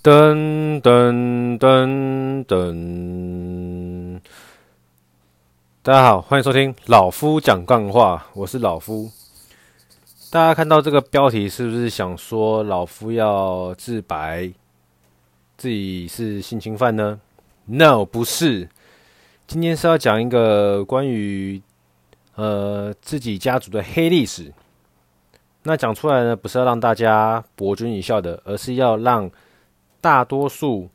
噔噔噔噔！大家好，欢迎收听老夫讲干话，我是老夫。大家看到这个标题，是不是想说老夫要自白，自己是性侵犯呢？No，不是。今天是要讲一个关于呃自己家族的黑历史。那讲出来呢，不是要让大家博君一笑的，而是要让。大多数，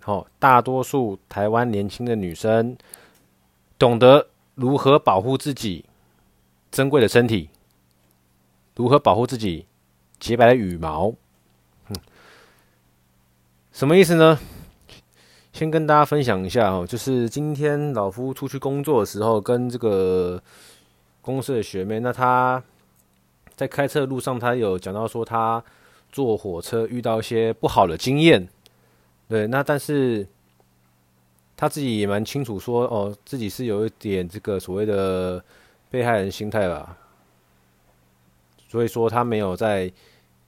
好，大多数台湾年轻的女生懂得如何保护自己珍贵的身体，如何保护自己洁白的羽毛。嗯，什么意思呢？先跟大家分享一下哦，就是今天老夫出去工作的时候，跟这个公司的学妹，那她在开车的路上，她有讲到说她。坐火车遇到一些不好的经验，对，那但是他自己也蛮清楚说，哦，自己是有一点这个所谓的被害人心态吧，所以说他没有在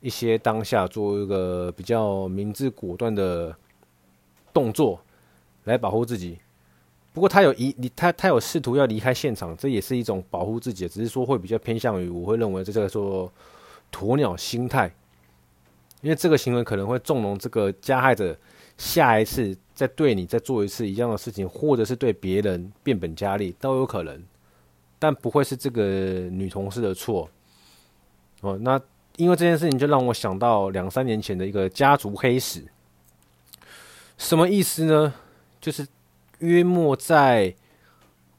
一些当下做一个比较明智果断的动作来保护自己。不过他有一他他有试图要离开现场，这也是一种保护自己，只是说会比较偏向于我会认为这叫做鸵鸟心态。因为这个行为可能会纵容这个加害者下一次再对你再做一次一样的事情，或者是对别人变本加厉都有可能，但不会是这个女同事的错。哦，那因为这件事情就让我想到两三年前的一个家族黑史，什么意思呢？就是约莫在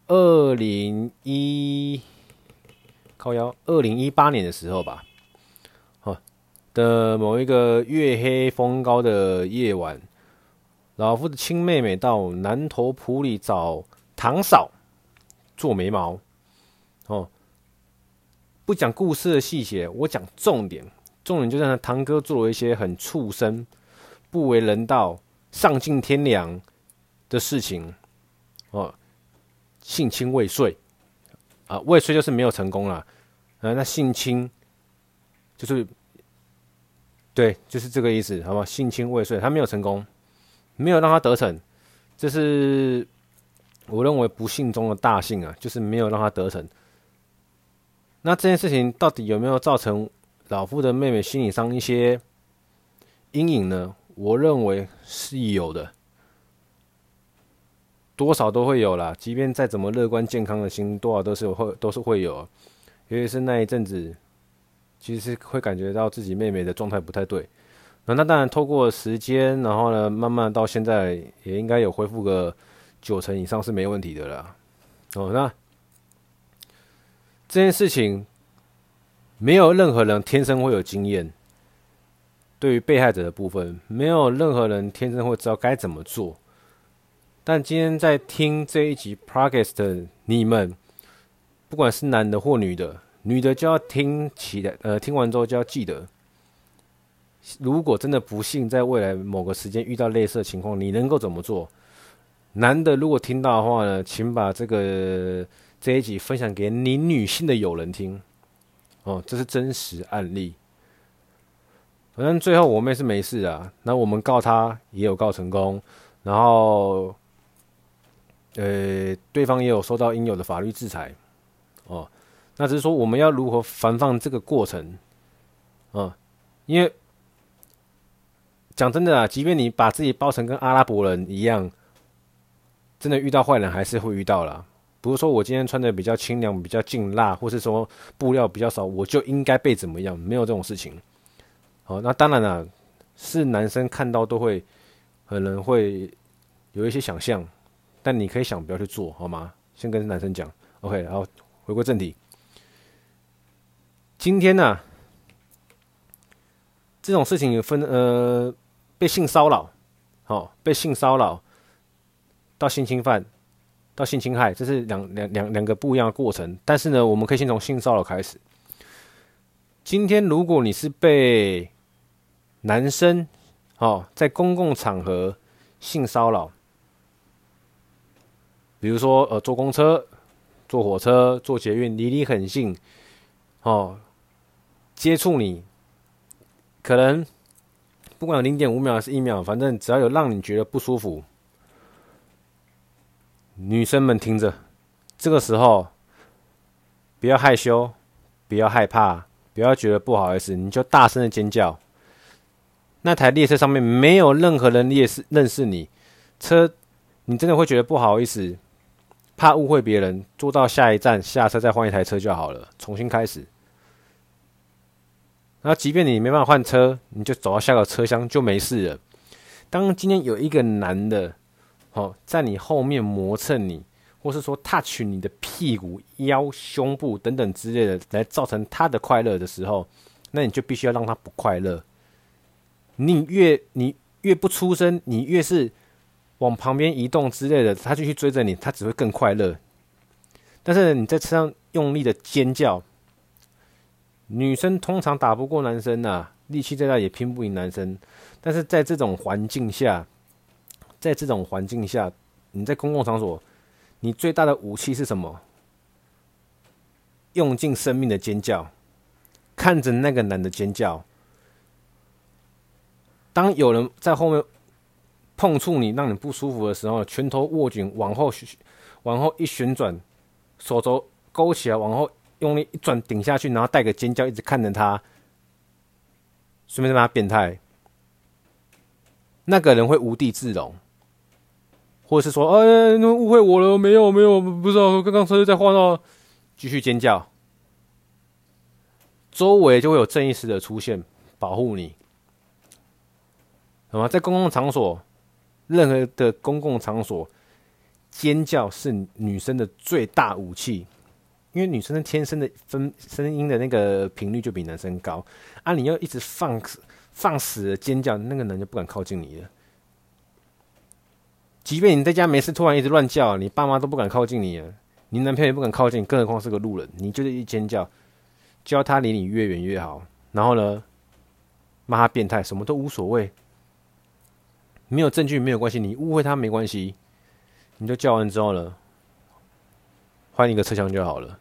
二零一靠幺二零一八年的时候吧。的某一个月黑风高的夜晚，老夫的亲妹妹到南头埔里找堂嫂做眉毛。哦，不讲故事的细节，我讲重点。重点就是堂哥做了一些很畜生、不为人道、丧尽天良的事情。哦，性侵未遂啊，未遂就是没有成功了。啊，那性侵就是。对，就是这个意思，好吧？性侵未遂，他没有成功，没有让他得逞，这是我认为不幸中的大幸啊，就是没有让他得逞。那这件事情到底有没有造成老夫的妹妹心理上一些阴影呢？我认为是有的，多少都会有啦。即便再怎么乐观健康的心，多少都是会都是会有，尤其是那一阵子。其实是会感觉到自己妹妹的状态不太对，那那当然透过时间，然后呢，慢慢到现在也应该有恢复个九成以上是没问题的了。哦，那这件事情没有任何人天生会有经验，对于被害者的部分，没有任何人天生会知道该怎么做。但今天在听这一集 Podcast 的你们，不管是男的或女的。女的就要听起来，呃，听完之后就要记得，如果真的不幸在未来某个时间遇到类似的情况，你能够怎么做？男的如果听到的话呢，请把这个这一集分享给你女性的友人听，哦，这是真实案例。反正最后我妹是没事啊，那我们告她也有告成功，然后，呃，对方也有受到应有的法律制裁，哦。那只是说，我们要如何防范这个过程，嗯，因为讲真的啊，即便你把自己包成跟阿拉伯人一样，真的遇到坏人还是会遇到啦。不是说我今天穿的比较清凉、比较劲辣，或是说布料比较少，我就应该被怎么样？没有这种事情。好，那当然了，是男生看到都会可能会有一些想象，但你可以想不要去做好吗？先跟男生讲，OK，然后回归正题。今天呢、啊，这种事情有分呃，被性骚扰，哦，被性骚扰到性侵犯，到性侵害，这是两两两两个不一样的过程。但是呢，我们可以先从性骚扰开始。今天如果你是被男生，哦，在公共场合性骚扰，比如说呃，坐公车、坐火车、坐捷运，离你很近，哦。接触你，可能不管有零点五秒还是一秒，反正只要有让你觉得不舒服，女生们听着，这个时候不要害羞，不要害怕，不要觉得不好意思，你就大声的尖叫。那台列车上面没有任何人认识认识你，车你真的会觉得不好意思，怕误会别人，坐到下一站下车再换一台车就好了，重新开始。那即便你没办法换车，你就走到下个车厢就没事了。当今天有一个男的，哦，在你后面磨蹭你，或是说 touch 你的屁股、腰、胸部等等之类的，来造成他的快乐的时候，那你就必须要让他不快乐。你越你越不出声，你越是往旁边移动之类的，他继续追着你，他只会更快乐。但是你在车上用力的尖叫，女生通常打不过男生呐、啊，力气再大也拼不赢男生。但是在这种环境下，在这种环境下，你在公共场所，你最大的武器是什么？用尽生命的尖叫，看着那个男的尖叫。当有人在后面碰触你，让你不舒服的时候，拳头握紧，往后往后一旋转，手肘勾起来，往后用力一转，顶下去，然后带个尖叫，一直看着他，顺便让他变态。那个人会无地自容，或者是说：“哎，你误会我了，没有没有，不知道，刚刚车在晃到。”继续尖叫，周围就会有正义使者出现，保护你。那么，在公共场所，任何的公共场所，尖叫是女生的最大武器，因为女生的天生的分声音的那个频率就比男生高啊！你要一直放放肆的尖叫，那个男就不敢靠近你了。即便你在家没事，突然一直乱叫，你爸妈都不敢靠近你了，你男朋友也不敢靠近，更何况是个路人。你就是一尖叫，叫他离你越远越好。然后呢，骂他变态，什么都无所谓。没有证据没有关系，你误会他没关系，你就叫完之后呢，换一个车厢就好了。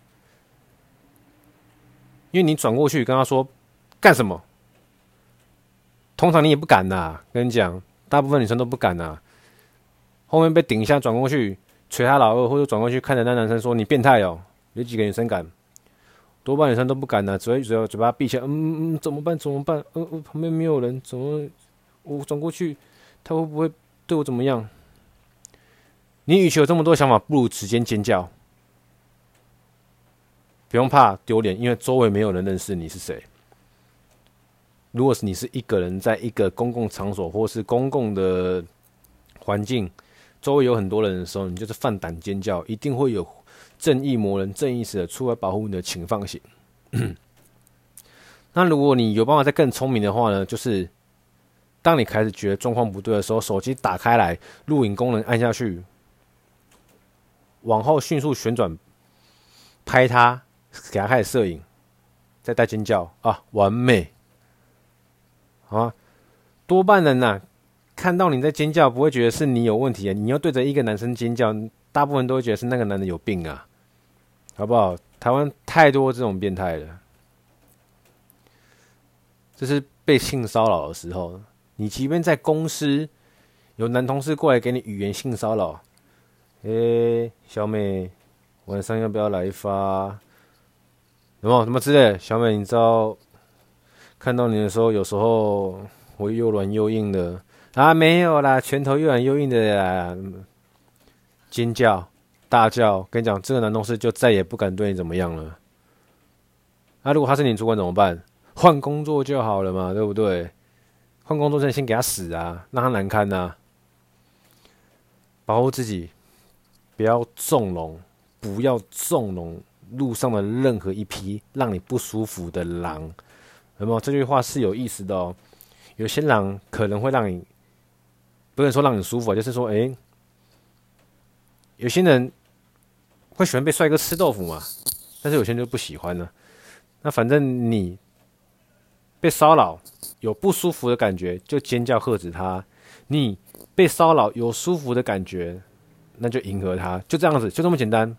因为你转过去跟他说干什么，通常你也不敢呐。跟你讲，大部分女生都不敢呐。后面被顶一下，转过去捶他老二，或者转过去看着那男生说你变态哦。有几个女生敢？多半女生都不敢呐，只会只有嘴巴闭起来。嗯嗯，怎么办？怎么办？嗯嗯，旁边没有人，怎么？我转过去。他会不会对我怎么样？你与其有这么多想法，不如直接尖叫，不用怕丢脸，因为周围没有人认识你是谁。如果是你是一个人在一个公共场所或是公共的环境，周围有很多人的时候，你就是放胆尖叫，一定会有正义魔人、正义使者出来保护你的，请放心。那如果你有办法再更聪明的话呢？就是。当你开始觉得状况不对的时候，手机打开来，录影功能按下去，往后迅速旋转，拍他，给他开始摄影，再带尖叫啊，完美！啊，多半人呐、看到你在尖叫，不会觉得是你有问题啊，你要对着一个男生尖叫，大部分都会觉得是那个男的有病啊，好不好？台湾太多这种变态了，这是被性骚扰的时候。你即便在公司有男同事过来给你语言性骚扰，诶，小美，晚上要不要来一发？有没有什么之类？小美，你知道看到你的时候，有时候我又软又硬的啊，没有啦，拳头又软又硬的啦，尖叫大叫，跟你讲，这个男同事就再也不敢对你怎么样了。那、如果他是你主管怎么办？换工作就好了嘛，对不对？换工作之前先给他死啊，让他难堪呐、啊！保护自己，不要纵容，不要纵容路上的任何一匹让你不舒服的狼。有没有？这句话是有意思的哦。有些狼可能会让你，不能说让你舒服，就是说，哎、有些人会喜欢被帅哥吃豆腐嘛，但是有些人就不喜欢呢。那反正你被骚扰。有不舒服的感觉，就尖叫喝止他；你被骚扰有舒服的感觉，那就迎合他，就这样子，就这么简单。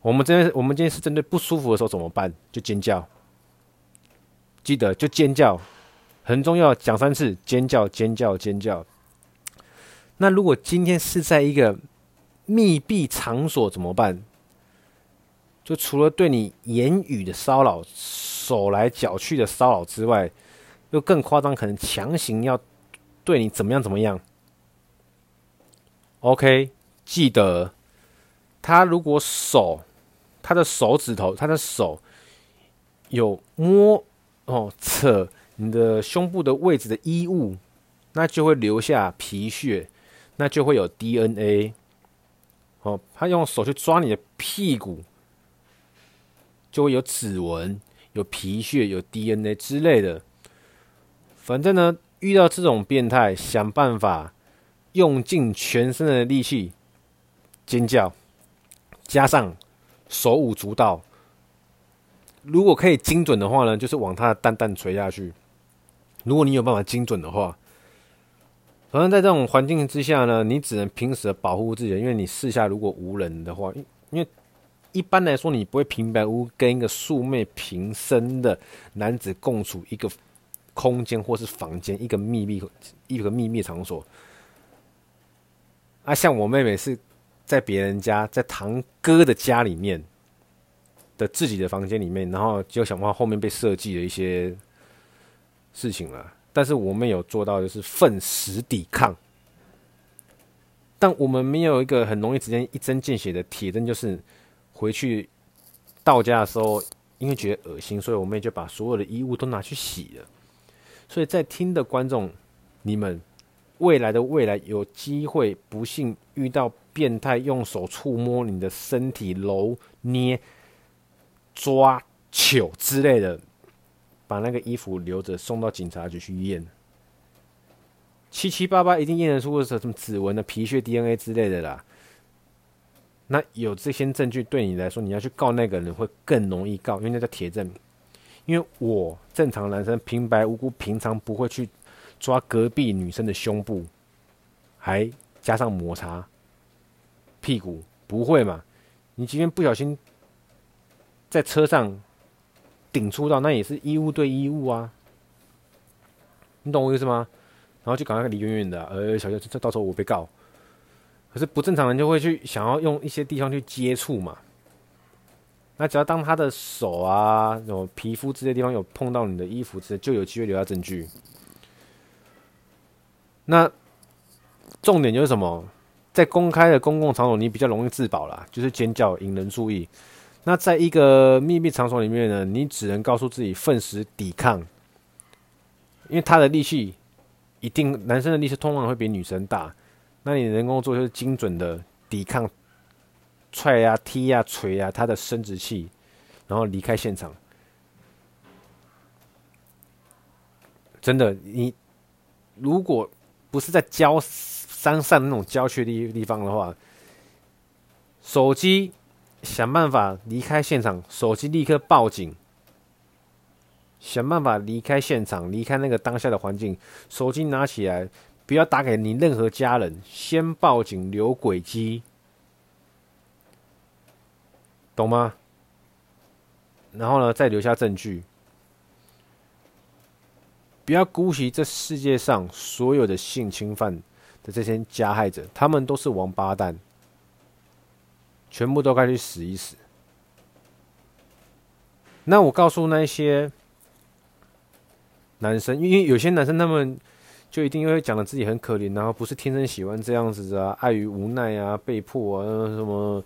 我们这边，我们今天是针对不舒服的时候怎么办？就尖叫，记得就尖叫，很重要，讲三次，尖叫，尖叫，尖叫。那如果今天是在一个密闭场所怎么办？就除了对你言语的骚扰、手来脚去的骚扰之外，又更夸张，可能强行要对你怎么样怎么样。OK，记得，他如果手，他的手指头，他的手有摸哦扯你的胸部的位置的衣物，那就会留下皮屑，那就会有 DNA。哦，他用手去抓你的屁股。就会有指纹、有皮屑、有 DNA 之类的。反正呢，遇到这种变态，想办法用尽全身的力气尖叫，加上手舞足蹈。如果可以精准的话呢，就是往他的蛋蛋锤下去。如果你有办法精准的话，反正在这种环境之下呢，你只能平时保护自己，因为你四下如果无人的话，因为。一般来说，你不会平白无故跟一个素昧平生的男子共处一个空间或是房间，一个秘密一个秘密场所。啊，像我妹妹是在别人家，在堂哥的家里面的自己的房间里面，然后就想办法后面被设计的一些事情了。但是我们有做到的是奋死抵抗，但我们没有一个很容易直接一针见血的铁证，就是。回去到家的时候，因为觉得恶心，所以我们也就把所有的衣物都拿去洗了。所以在听的观众，你们未来的未来有机会不幸遇到变态用手触摸你的身体、揉捏、抓、糗之类的，把那个衣服留着送到警察局去验，七七八八一定验得出什么指纹的皮屑、DNA 之类的啦。那有这些证据，对你来说，你要去告那个人会更容易告，因为那叫铁证。因为我正常男生平白无故，平常不会去抓隔壁女生的胸部，还加上摩擦屁股，不会嘛？你今天不小心在车上顶触到，那也是衣物对衣物啊，你懂我意思吗？然后就赶快离远远的，呃，小心这到时候我被告。可是不正常人就会去想要用一些地方去接触嘛，那只要当他的手啊、有皮肤这些地方有碰到你的衣服之类，就有机会留下证据。那重点就是什么？在公开的公共场所，你比较容易自保啦，就是尖叫引人注意。那在一个秘密场所里面呢，你只能告诉自己奋死抵抗，因为他的力气一定，男生的力气通常会比女生大。那你能够做就是精准的抵抗，踹呀、踢呀、捶呀他的生殖器，然后离开现场。真的，你如果不是在郊山上那种郊区的地方的话，手机想办法离开现场，手机立刻报警，想办法离开现场，离开那个当下的环境，手机拿起来。不要打给你任何家人，先报警留轨迹，懂吗？然后呢，再留下证据。不要姑息这世界上所有的性侵犯的这些加害者，他们都是王八蛋，全部都该去死一死。那我告诉那些男生，因为有些男生他们。就一定会讲的自己很可怜，然后不是天生喜欢这样子啊，碍于无奈啊，被迫啊，什么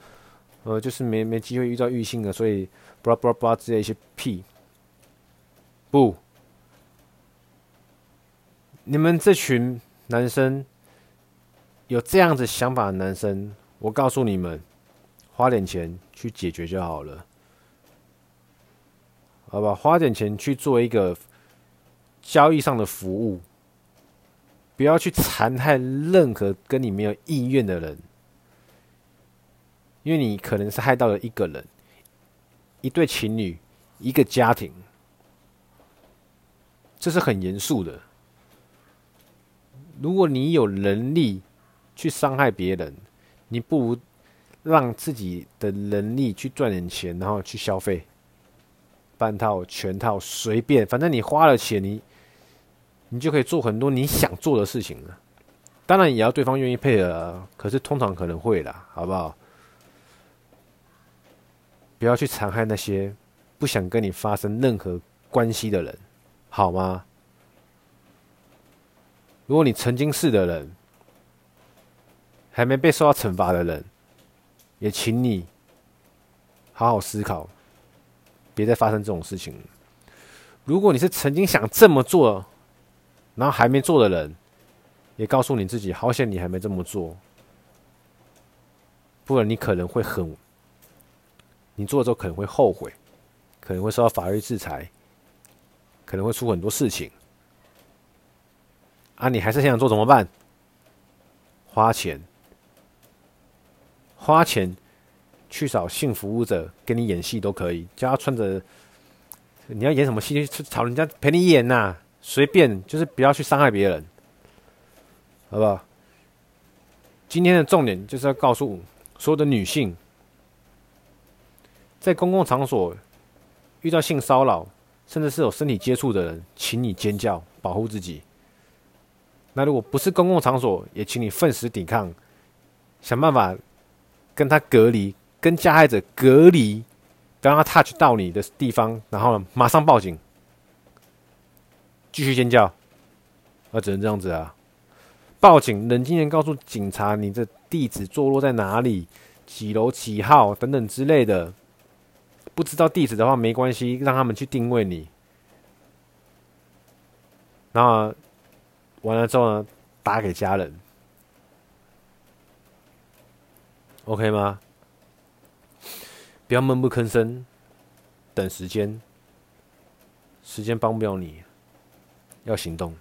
呃，就是没没机会遇到异性啊，所以布拉布拉布拉之类一些屁。不，你们这群男生有这样子想法的男生，我告诉你们，花点钱去解决就好了，好吧？花点钱去做一个交易上的服务。不要去残害任何跟你没有意愿的人，因为你可能是害到了一个人、一对情侣、一个家庭，这是很严肃的。如果你有能力去伤害别人，你不如让自己的能力去赚点钱，然后去消费，半套、全套随便，反正你花了钱，你。你就可以做很多你想做的事情了。当然也要对方愿意配合啊，可是通常可能会啦，好不好？不要去残害那些不想跟你发生任何关系的人，好吗？如果你曾经是的人，还没被受到惩罚的人，也请你好好思考，别再发生这种事情。如果你是曾经想这么做，然后还没做的人，也告诉你自己，好险你还没这么做，不然你可能会很，你做了之后可能会后悔，可能会受到法律制裁，可能会出很多事情。啊，你还是想做怎么办？花钱，花钱去找性服务者给你演戏都可以，叫他穿着，你要演什么戏去找人家陪你演呐、随便，就是不要去伤害别人，好不好？今天的重点就是要告诉所有的女性，在公共场所遇到性骚扰，甚至是有身体接触的人，请你尖叫，保护自己。那如果不是公共场所，也请你奋死抵抗，想办法跟他隔离，跟加害者隔离，不让他 touch 到你的地方，然后呢，马上报警，继续尖叫，那只能这样子啊！报警，冷静地告诉警察你的地址坐落在哪里，几楼几号等等之类的。不知道地址的话没关系，让他们去定位你，然后。完了之后呢，打给家人，OK 吗？不要闷不吭声，等时间，时间帮不了你，要行动。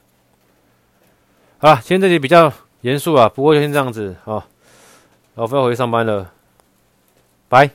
好了，今天这集比较严肃啊，不过就先这样子啊，老夫要回去上班了，拜。